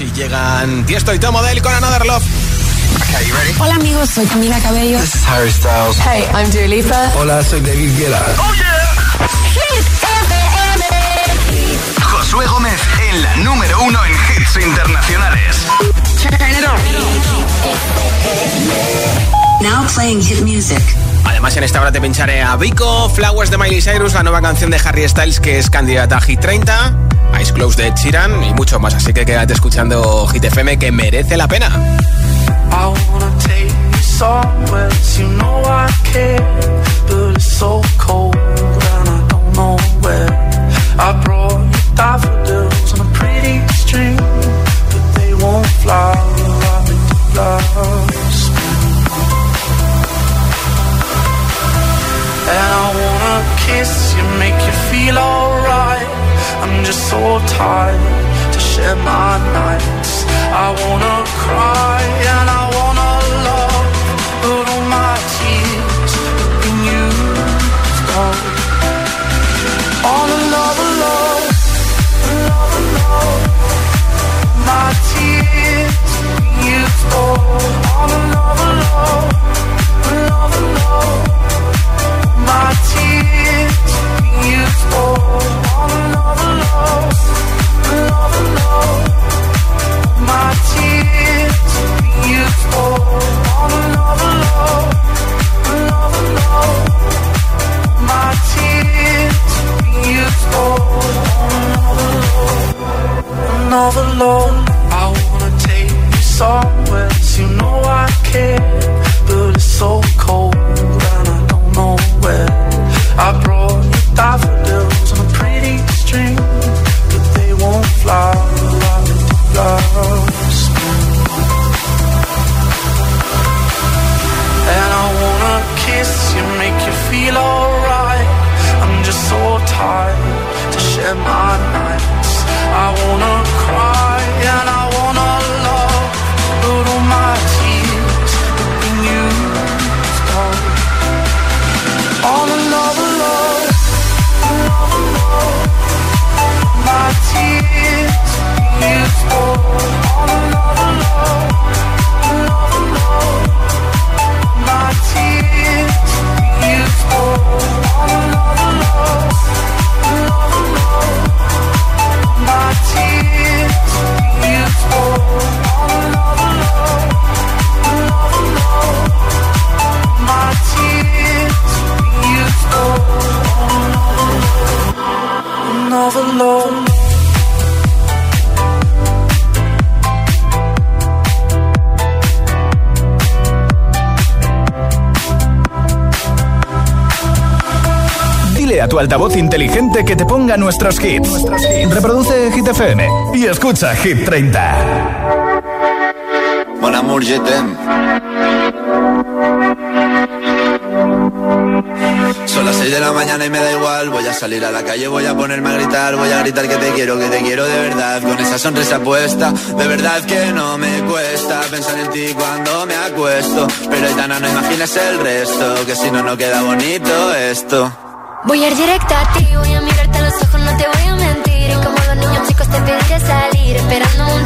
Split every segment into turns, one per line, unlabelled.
y llegan Tiesto y Tomo Del con Another Love.
Okay, you ready?
Hola amigos, soy Camila Cabello.
This is Harry Styles.
Hey, I'm Dua Lipa.
Hola, soy David Guetta.
Oh yeah. Josué Gómez en la número uno en hits internacionales.
Now playing hit music.
Además, en esta hora te pincharé a Vico, Flowers de Miley Cyrus, la nueva canción de Harry Styles que es candidata a Hit 30, Ice Close de Chiran y mucho más. Así que quédate escuchando Hit FM que merece la pena.
And I wanna kiss you, make you feel alright. I'm just so tired to share my nights. I wanna cry and I wanna love, but all my tears have been used up. On another love, another love. My tears have been used up. On another love, another love. My tears have been used up. On another somewhere you know I care, but it's so cold
altavoz inteligente que te ponga nuestros hits. Reproduce Hit FM y escucha Hit 30.
Mon amour, je. Son las 6 de la mañana y me da igual. Voy a salir a la calle, voy a ponerme a gritar. Voy a gritar que te quiero, que te quiero de verdad. Con esa sonrisa puesta, de verdad que no me cuesta pensar en ti cuando me acuesto. Pero Aitana, no imagines el resto, que si no, no queda bonito esto.
Voy a ir directa a ti, voy a mirarte a los ojos, no te voy a mentir. Y como los niños chicos te pediré salir, esperando un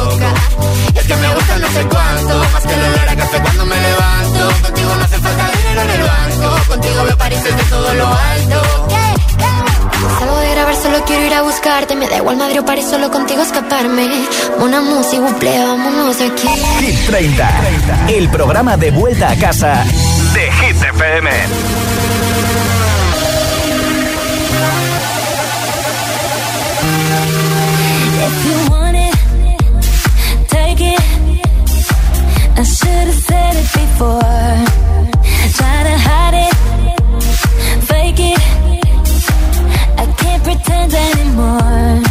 Y es que me gusta no sé cuánto Más que el olor a café cuando me levanto Contigo no hace falta dinero en el banco Contigo veo París desde todo lo alto
Salgo de grabar, solo quiero ir a buscarte. Me da igual Madrid o París, solo contigo escaparme. Una música, buple, vámonos de aquí.
Hit 30, el programa de vuelta a casa de Hit FM.
I should have said it before. Hide it, fake it. I can't pretend anymore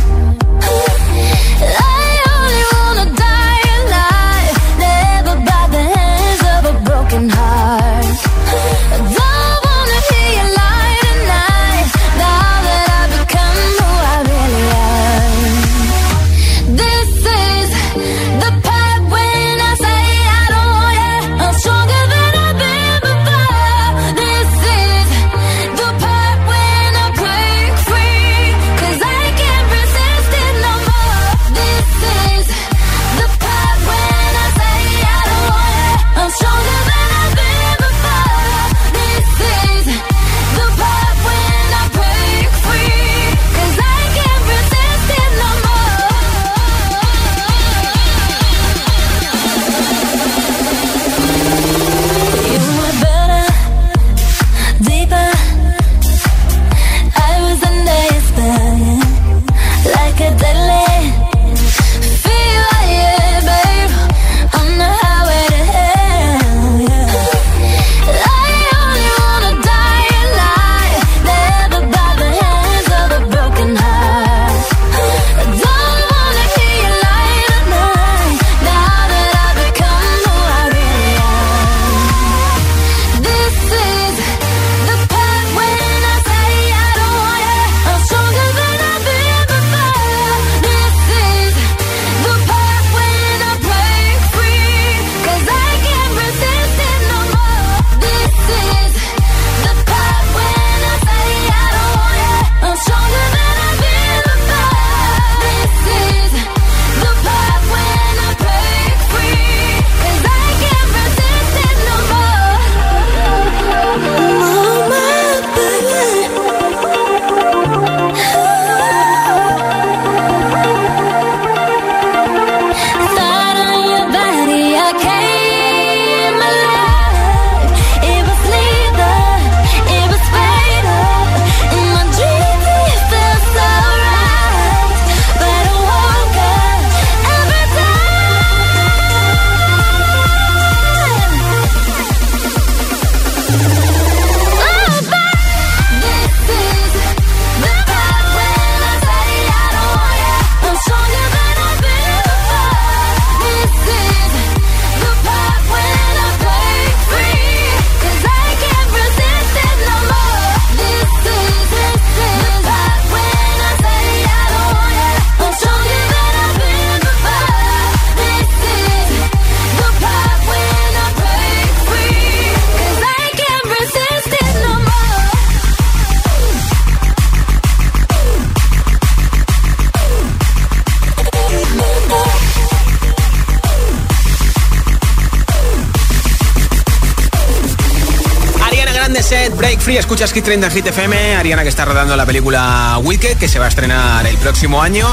escuchas Hit 30 Hit FM. Ariana que está rodando la película Wicked, que se va a estrenar el próximo año.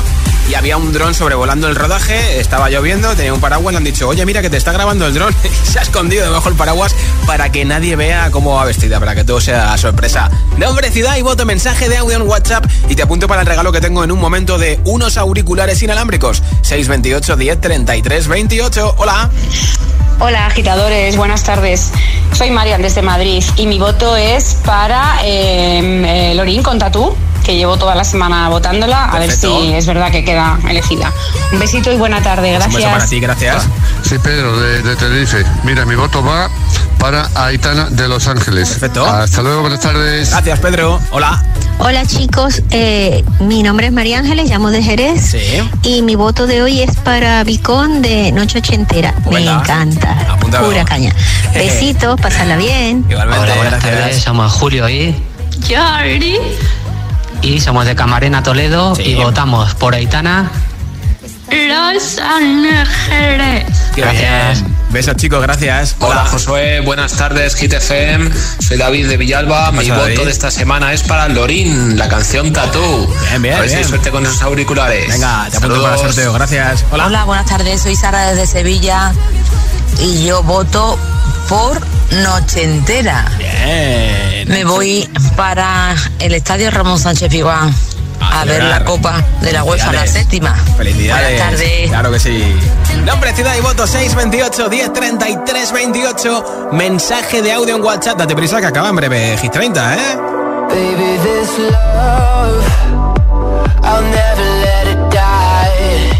y había un dron sobrevolando el rodaje, estaba lloviendo, tenía un paraguas, le han dicho, oye, mira que te está grabando el dron, se ha escondido debajo del paraguas para que nadie vea cómo va vestida, para que todo sea sorpresa. Nombre, ciudad y voto, mensaje de audio en WhatsApp y te apunto para el regalo que tengo en un momento de unos auriculares inalámbricos. 628 10 33 28. Hola.
Hola agitadores, buenas tardes. Soy Marian desde Madrid y mi voto es para eh, Lorín con Tatú, que llevo toda la semana votándola, a ver si es verdad que queda elegida. Un besito y buena tarde, gracias. Un beso
para ti, gracias.
Sí, Pedro, de, de Tenerife. Mira, mi voto va para Aitana de Los Ángeles.
Perfecto.
Hasta luego, buenas tardes.
Gracias, Pedro. Hola.
Hola chicos, eh, mi nombre es María Ángeles, llamo de Jerez
Sí.
y mi voto de hoy es para Vicón de Noche Ochentera. Me encanta. Pura caña. Besitos, pasarla bien.
Igualmente,
Hola, buenas tardes. Somos Julio y,
Jordi.
y somos de Camarena Toledo
Sí.
y votamos por Aitana.
Los Ángeles.
Gracias.
bien. Besos, chicos, gracias.
Hola Josué, buenas tardes, Hit FM. Soy David de Villalba. Mi voto
David?
de esta semana es para Lorín, la canción Tatú.
Bien, bien,
A ver si hay suerte con esos auriculares.
Venga, te apunto para el sorteo, gracias. Hola.
Hola, buenas tardes. Soy Sara desde Sevilla y yo voto por Noche Entera.
Bien.
Me voy para el Estadio Ramón Sánchez Piguán
A
ver la Copa de la UEFA, la séptima.
Felicidades.
Buenas tardes.
Claro que sí. Nombre, ciudad y voto 628 1033 28. Mensaje de audio en WhatsApp. Date prisa que acaba en breve Hit 30, ¿eh?
Baby, this love, I'll never let it die.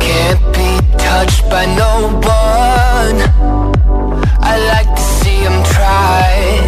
Can't be touched by no one. I like to see 'em try.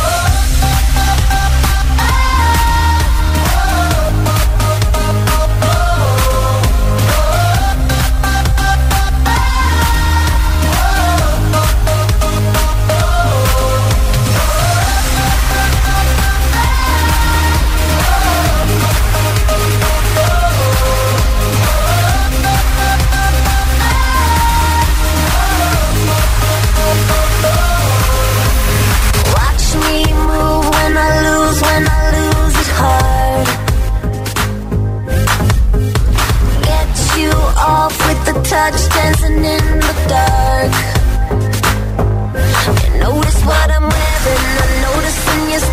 With the touch, dancing in the dark. You notice what I'm wearing, I notice when you're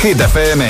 Hit FM.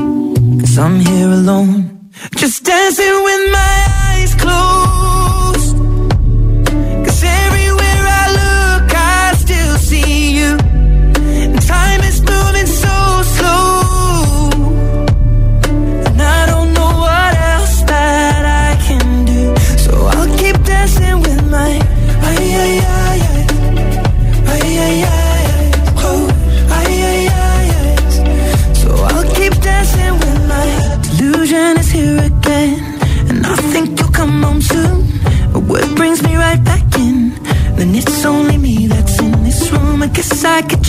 Cause I'm here alone, just dancing with my eyes closed.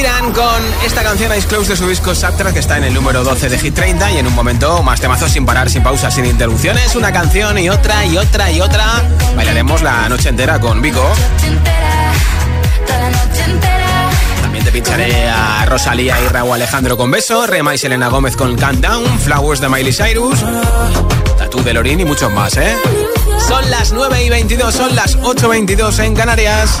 Sheeran con esta canción Ice Close de su disco Subtrack que está en el número 12 de Hit 30 y en un momento más temazos sin parar, sin pausas, sin interrupciones, una canción y otra y otra y otra. Bailaremos la noche entera con Vico. También te pincharé a Rosalía y Raúl Alejandro con Beso, Rema y Selena Gómez con Countdown, Flowers de Miley Cyrus, Tatu de Lorin y muchos más, ¿eh? Son las 9 y 22, son las 8 y 22 en Canarias.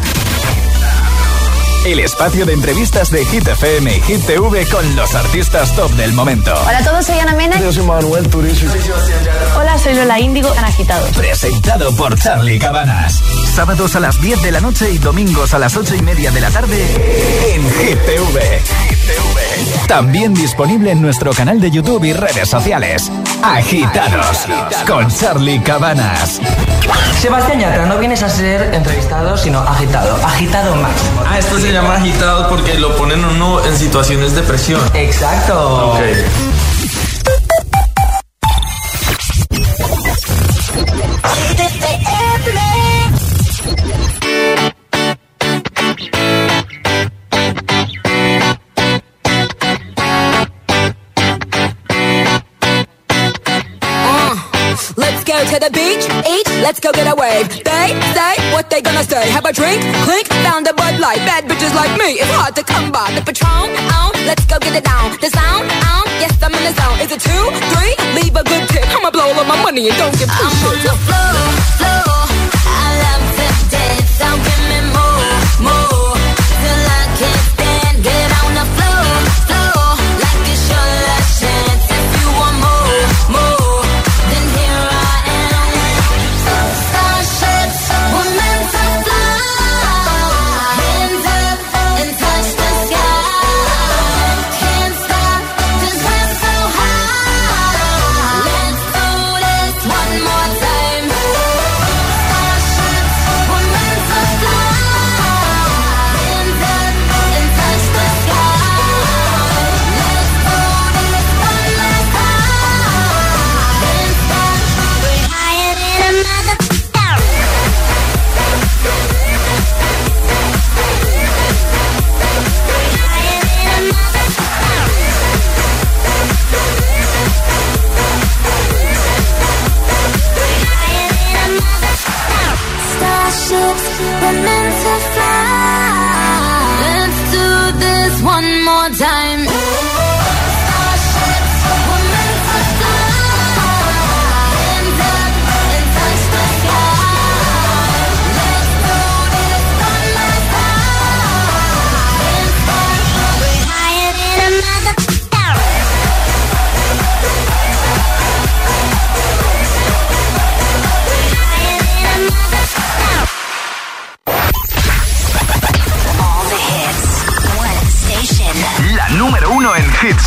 El espacio de entrevistas de Hit FM y Hit TV con los artistas top del momento.
Hola a todos, soy Ana Mena.
Yo soy Manuel Turizo.
Hola, soy Lola Índigo, tan agitados.
Presentado por Charlie Cabanas. Sábados a las 10 de la noche y domingos a las 8 y media de la tarde en Hit TV. También disponible en nuestro canal de YouTube y redes sociales. Agitados con Charlie Cabanas.
Sebastián Yatra, no vienes a ser entrevistado, sino agitado. Agitado máximo.
Ah, esto se llama agitado porque lo ponen uno en situaciones de presión.
Exacto.
Ok.
The beach, eat, let's go get a wave. They say what they gonna say. Have a drink, clink, found a Bud Light. Bad bitches like me, it's hard to come by. The Patron, on, let's go get it down. The sound, on, yes I'm in the zone. Is it two, three? Leave a good tip. I'ma blow all of my money and don't give two
I'm on
shits.
the floor, floor.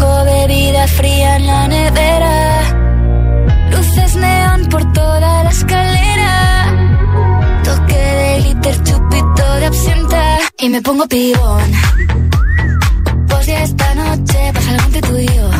Tengo bebida fría en la nevera. Luces neón por toda la escalera. Toque de glitter, chupito de absenta. Y me pongo pibón esta noche pasa algo entre tú.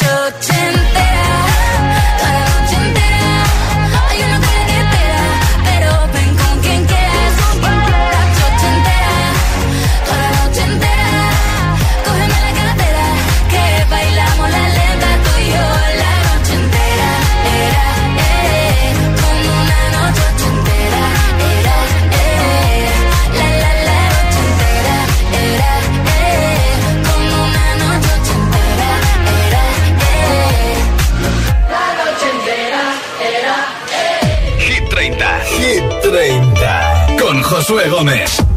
Josué Gómez.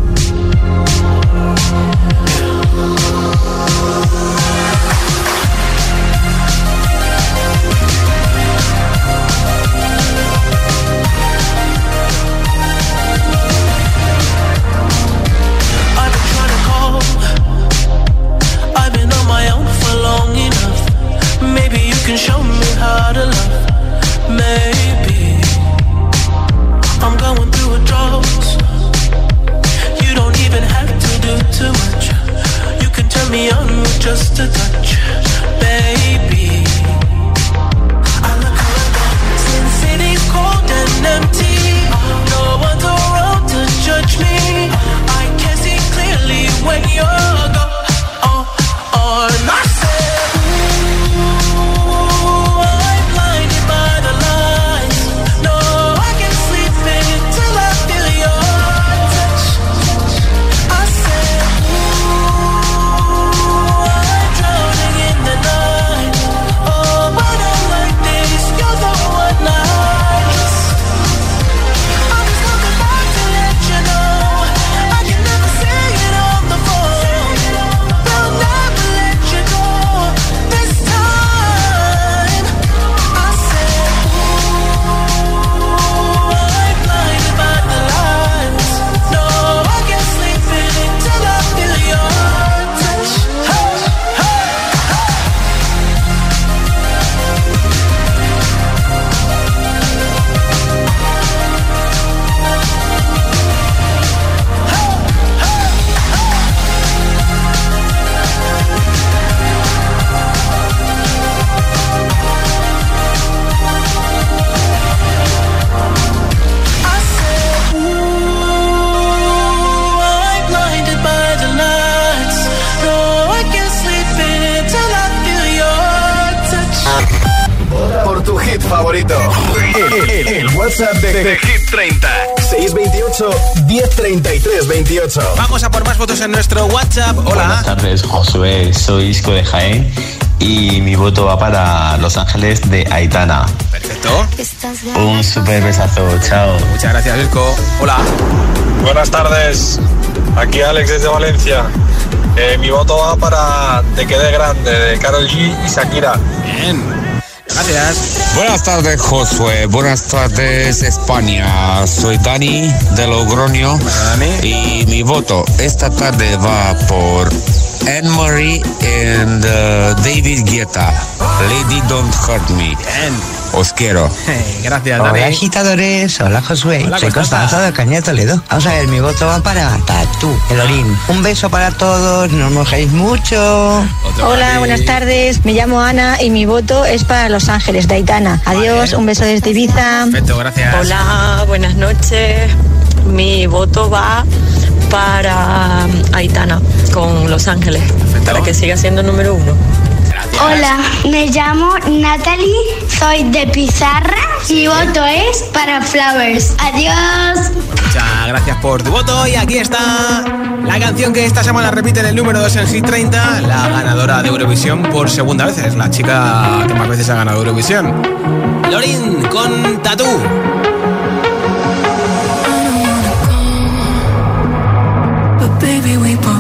Soy Isco de Jaén y mi voto va para Los Ángeles de Aitana.
Perfecto.
Un super besazo, chao.
Muchas gracias, Isco. Hola.
Buenas tardes. Aquí Alex desde Valencia. Eh, mi voto va para Te quede grande de Carol G y Shakira.
Bien. Gracias.
Buenas tardes, Josué. Buenas tardes, España. Soy Dani de Logroño. Y mi voto esta tarde va por Anne Marie and uh, David Guetta. Lady Don't Hurt Me. Os quiero.
Gracias,
Dani. Hola, agitadores. Hola, Josué. Soy Constanza de Caña Toledo. Vamos a ver, mi voto va para Tatú, el Orín. Un beso para todos. No os mojéis mucho.
Hola, buenas tardes. Me llamo Ana y mi voto es para Los Ángeles de Aitana. Adiós, un beso desde Ibiza.
Perfecto, gracias.
Hola, buenas noches. Mi voto va para Aitana con Los Ángeles, para que siga siendo número uno.
Hola, me llamo Natalie, soy de Pizarra y voto es para Flowers. Adiós.
Muchas gracias por tu voto y aquí está la canción que esta semana repite en el número 2 en Hit 30, la ganadora de Eurovisión por segunda vez, es la chica que más veces ha ganado Eurovisión. Lorin con Tatú.
微微波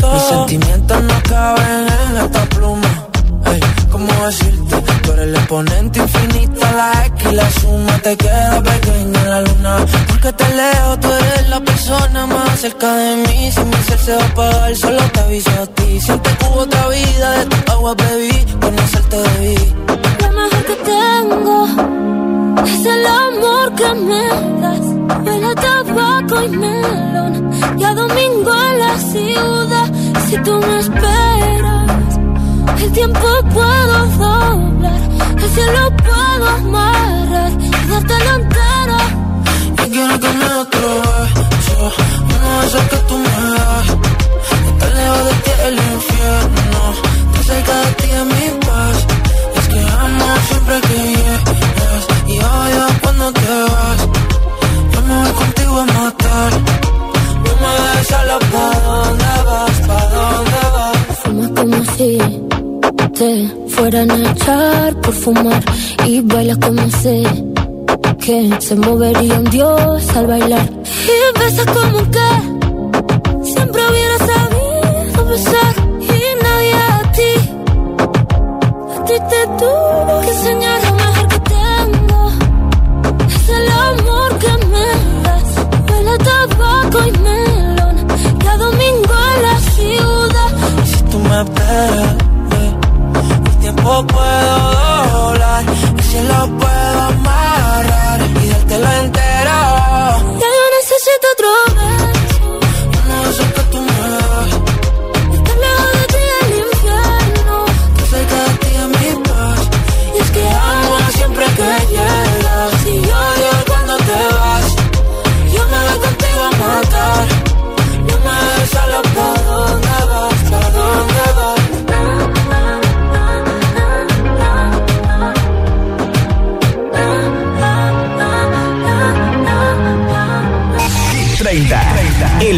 todo. Mis sentimientos no caben en esta pluma. Ey, ¿cómo decirte? Tú eres el exponente infinito, la X y la suma. Te queda pequeña en la luna. Porque te leo, tú eres la persona más cerca de mí. Si mi ser se va a apagar,
El tiempo puedo doblar, el cielo puedo amar. fueran a echar por fumar y baila como sé que se movería un dios al bailar. Y besa como que siempre hubiera sabido besar. Y nadie a ti a ti te tuvo que enseñar lo mejor que tengo. Es el amor que me das huele a tabaco y melón. Cada domingo en la ciudad
si tú me ves o puedo doblar. Y si lo puedo amarrar y dártelo entero.
Ya no necesito otro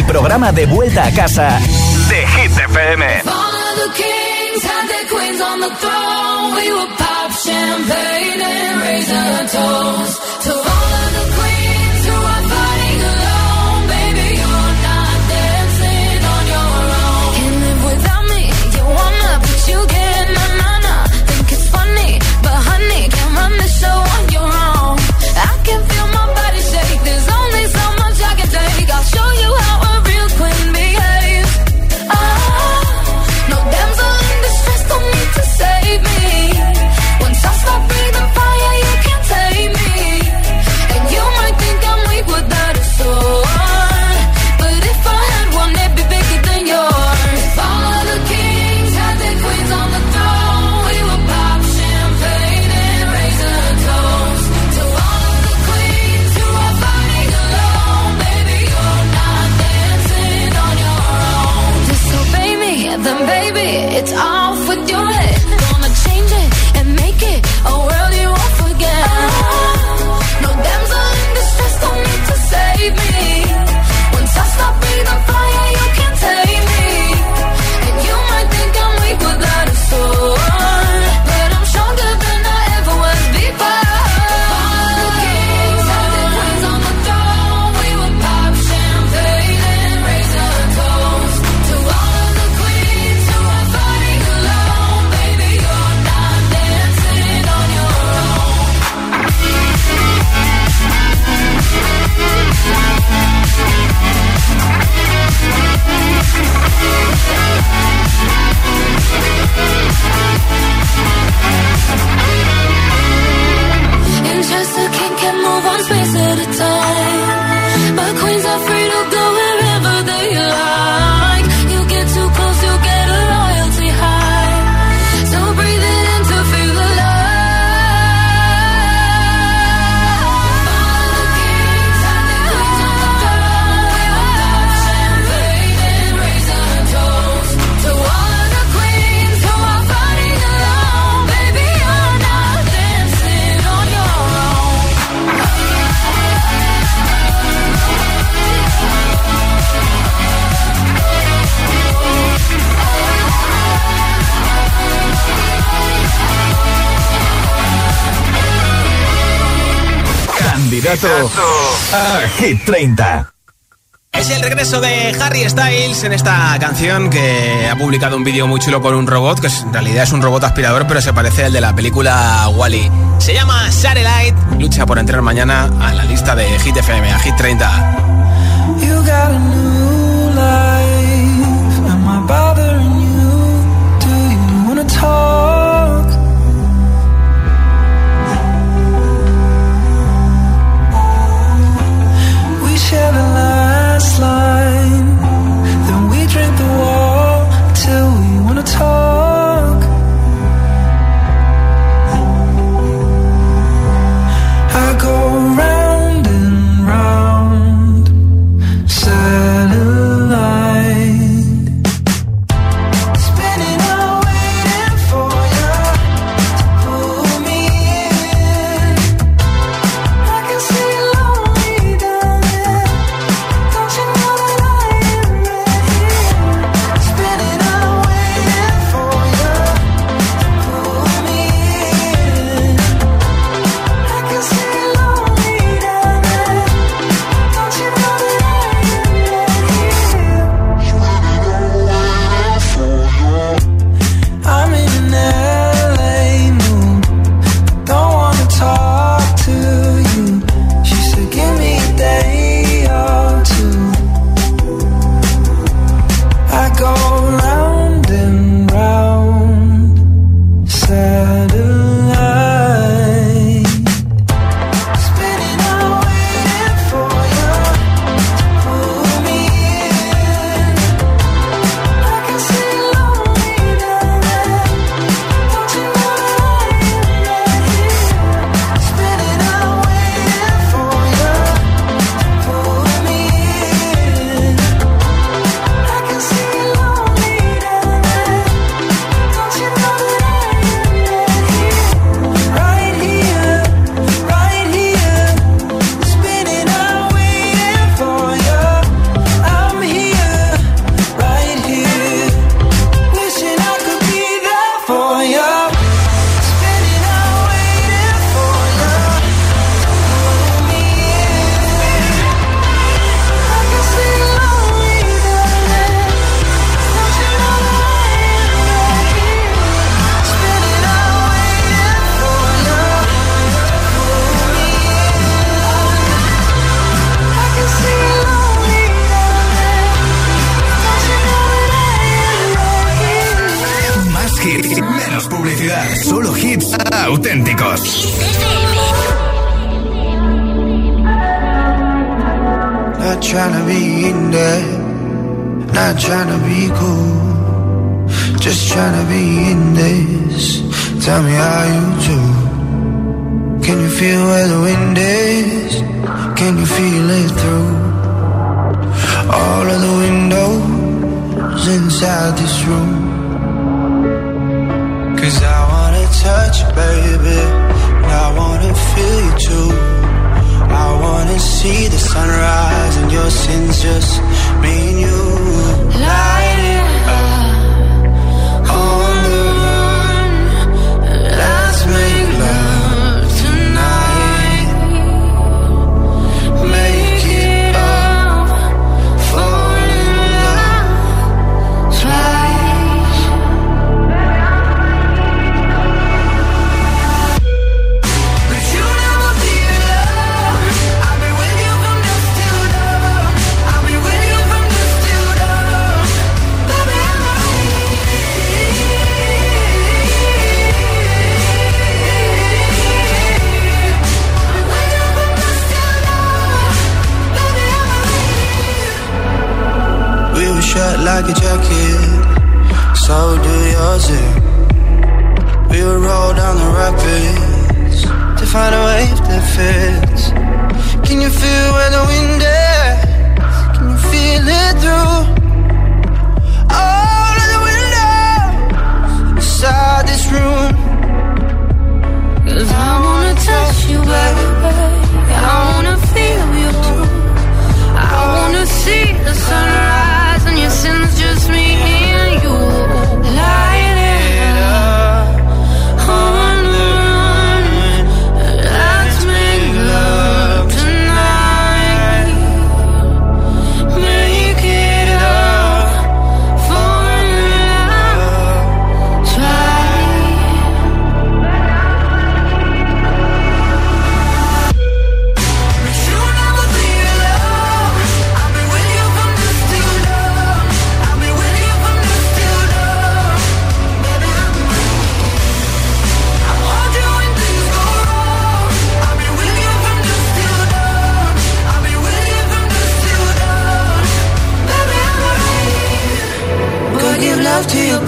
programa de vuelta a casa de Hit FM.
a
Hit 30.
Es el regreso de Harry Styles en esta canción que ha publicado un vídeo muy chulo con un robot, que en realidad es un robot aspirador, pero se parece al de la película Wally. -E. Se llama Satellite, lucha por entrar mañana a la lista de Hit FM, a Hit 30.
Oh.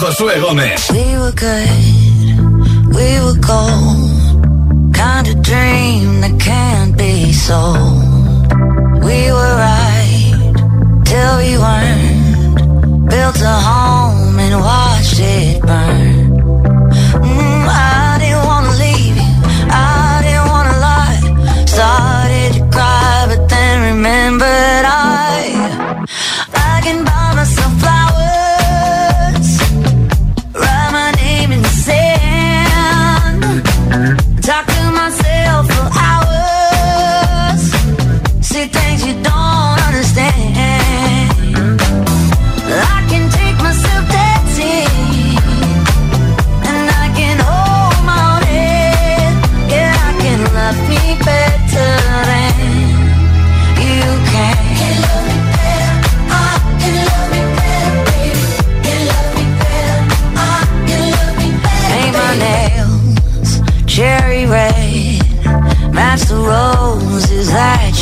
Josué Gómez.
We were good, we were gold. Kind of dream that can't be sold. We were right till we weren't. Built a home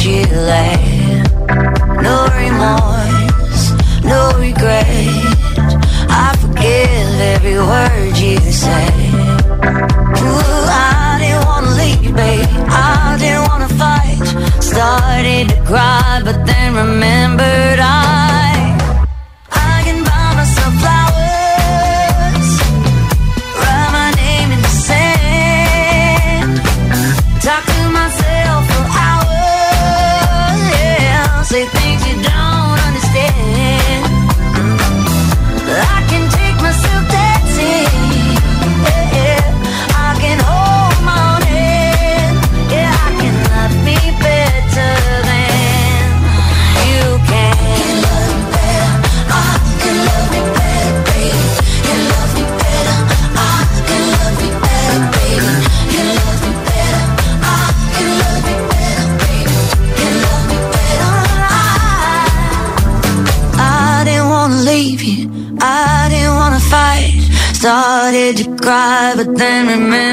you laid. Cry, but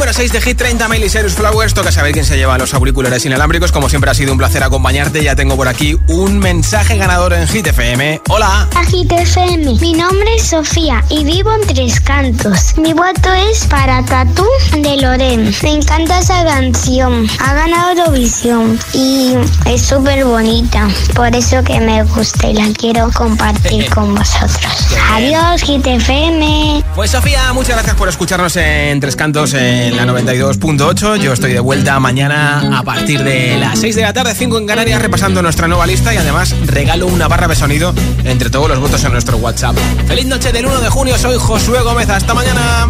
número 6 de Hit 30, Miley Cyrus Flowers, toca saber quién se lleva los auriculares inalámbricos. Como siempre ha sido un placer acompañarte. Ya tengo por aquí un mensaje ganador en Hit FM. Hola.
A Hit FM. Mi nombre es Sofía y vivo en Tres Cantos. Mi voto es para Tatú de Loren. Me encanta esa canción. Ha ganado Eurovisión y es súper bonita. Por eso que me gusta y la quiero compartir con vosotros. Adiós, Hit FM.
Pues Sofía, muchas gracias por escucharnos en Tres Cantos en la 92.8. Yo estoy de vuelta mañana a partir de las 6 de la tarde, 5 en Canarias, repasando nuestra nueva lista y además regalo una barra de sonido entre todos los votos en nuestro WhatsApp. Feliz noche del 1 de junio, soy Josué Gómez. Hasta mañana.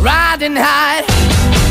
Riding high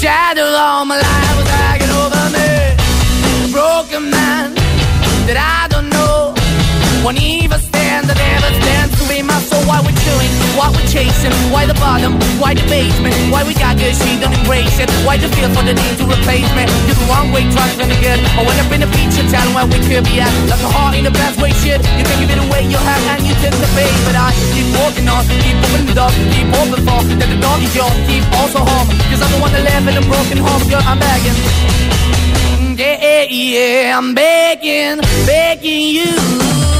Shadow all my life was hanging over me. A broken man that I. Won't even stand, I never stand to be my soul. Why we're chewing, why we're chasing, why the bottom, why the basement, why we got good, she don't embrace it. Why the feel for the need to replace me? You're the wrong way, trying to good. I went up in the feature town where we could be at. Like a heart in the best way, shit. You can give it away, you have, and you tend to pay. But I keep walking on, keep moving the dog, keep open for that the dog is yours, keep also home. Cause I'm the one that live in a broken home, girl, I'm begging. Yeah, Yeah, yeah, I'm begging, begging you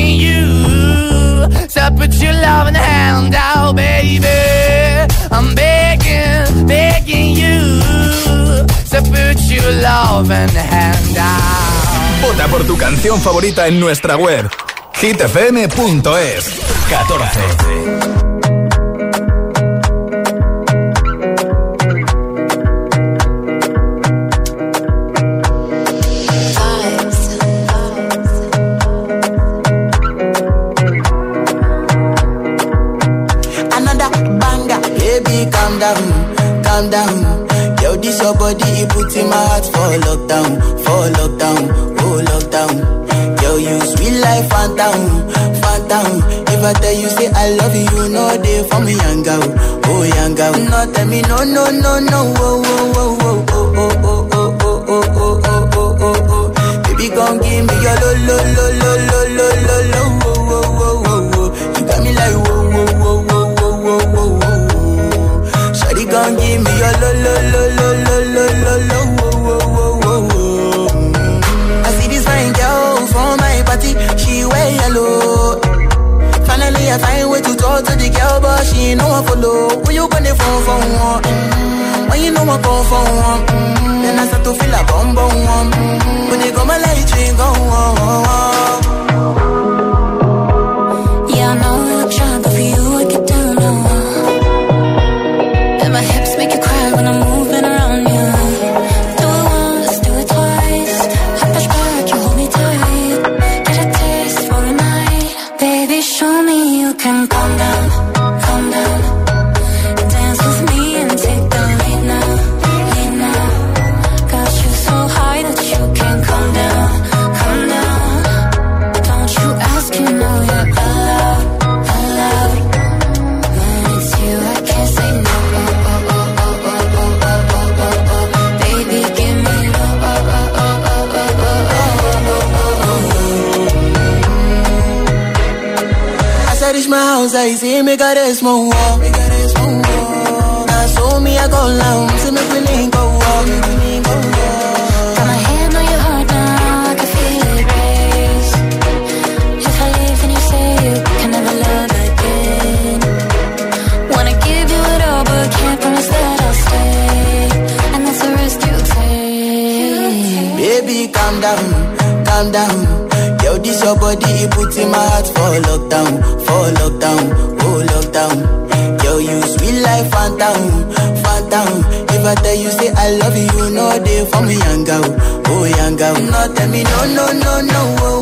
you to put your loving hand out, baby. I'm begging, begging you to put your loving hand out.
Vota por tu canción favorita en nuestra web hitfm.es 14.
Calm. Yo, this your body, it puts in my heart for lockdown, for lockdown, oh lockdown. Yo, you sweet life, phantom, phantom. If I tell you say I love you, you know for me, young girl, oh young girl. No, tell me no, no, no, no, oh, oh, oh, oh, oh, oh, oh, oh, oh, oh, oh, oh, oh, oh, oh. Baby, come give me your lo, lo, lo, lo, lo, lo, lo, lo, I see this fine girl from my party, she wear yellow. Finally, I find way to talk to the girl, but she ain't no one follow. When you gonna phone for one? When you know I phone for one? Then I start to feel a bum bum one. When they go my light, you ain't
gone. I
see me got a small wall. Now so me I go down, see me feeling go walk.
Got my hand on your heart now, I can feel it race. If I leave, then you say you can never love again. Wanna give you it all, but can't promise that I'll stay. And that's the risk you take.
Baby, calm down. Calm down. Yo, this your body, it puts in my heart for lockdown, for lockdown, oh lockdown. Yo, you sweet life, phantom, phantom. If I tell you say I love you, know they for me, young girl, oh young girl. No, tell me no, no, no, no, oh,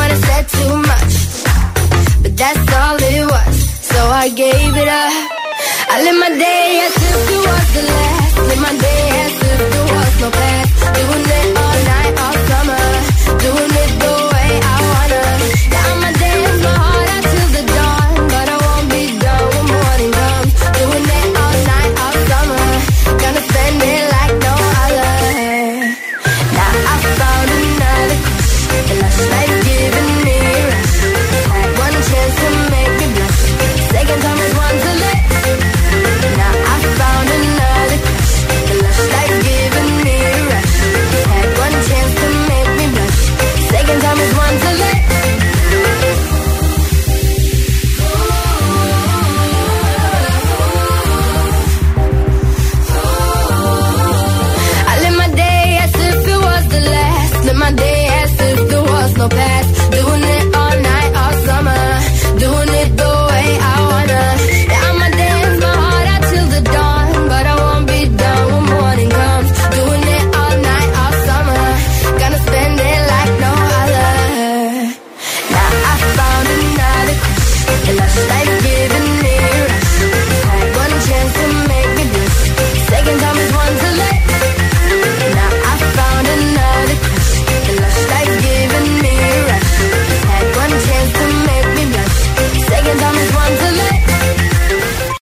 had too much, but that's all it was. So I gave it up. I live my day as if it was the last. Live my day as if it was no past. Doing it all night, all summer. Doing it though.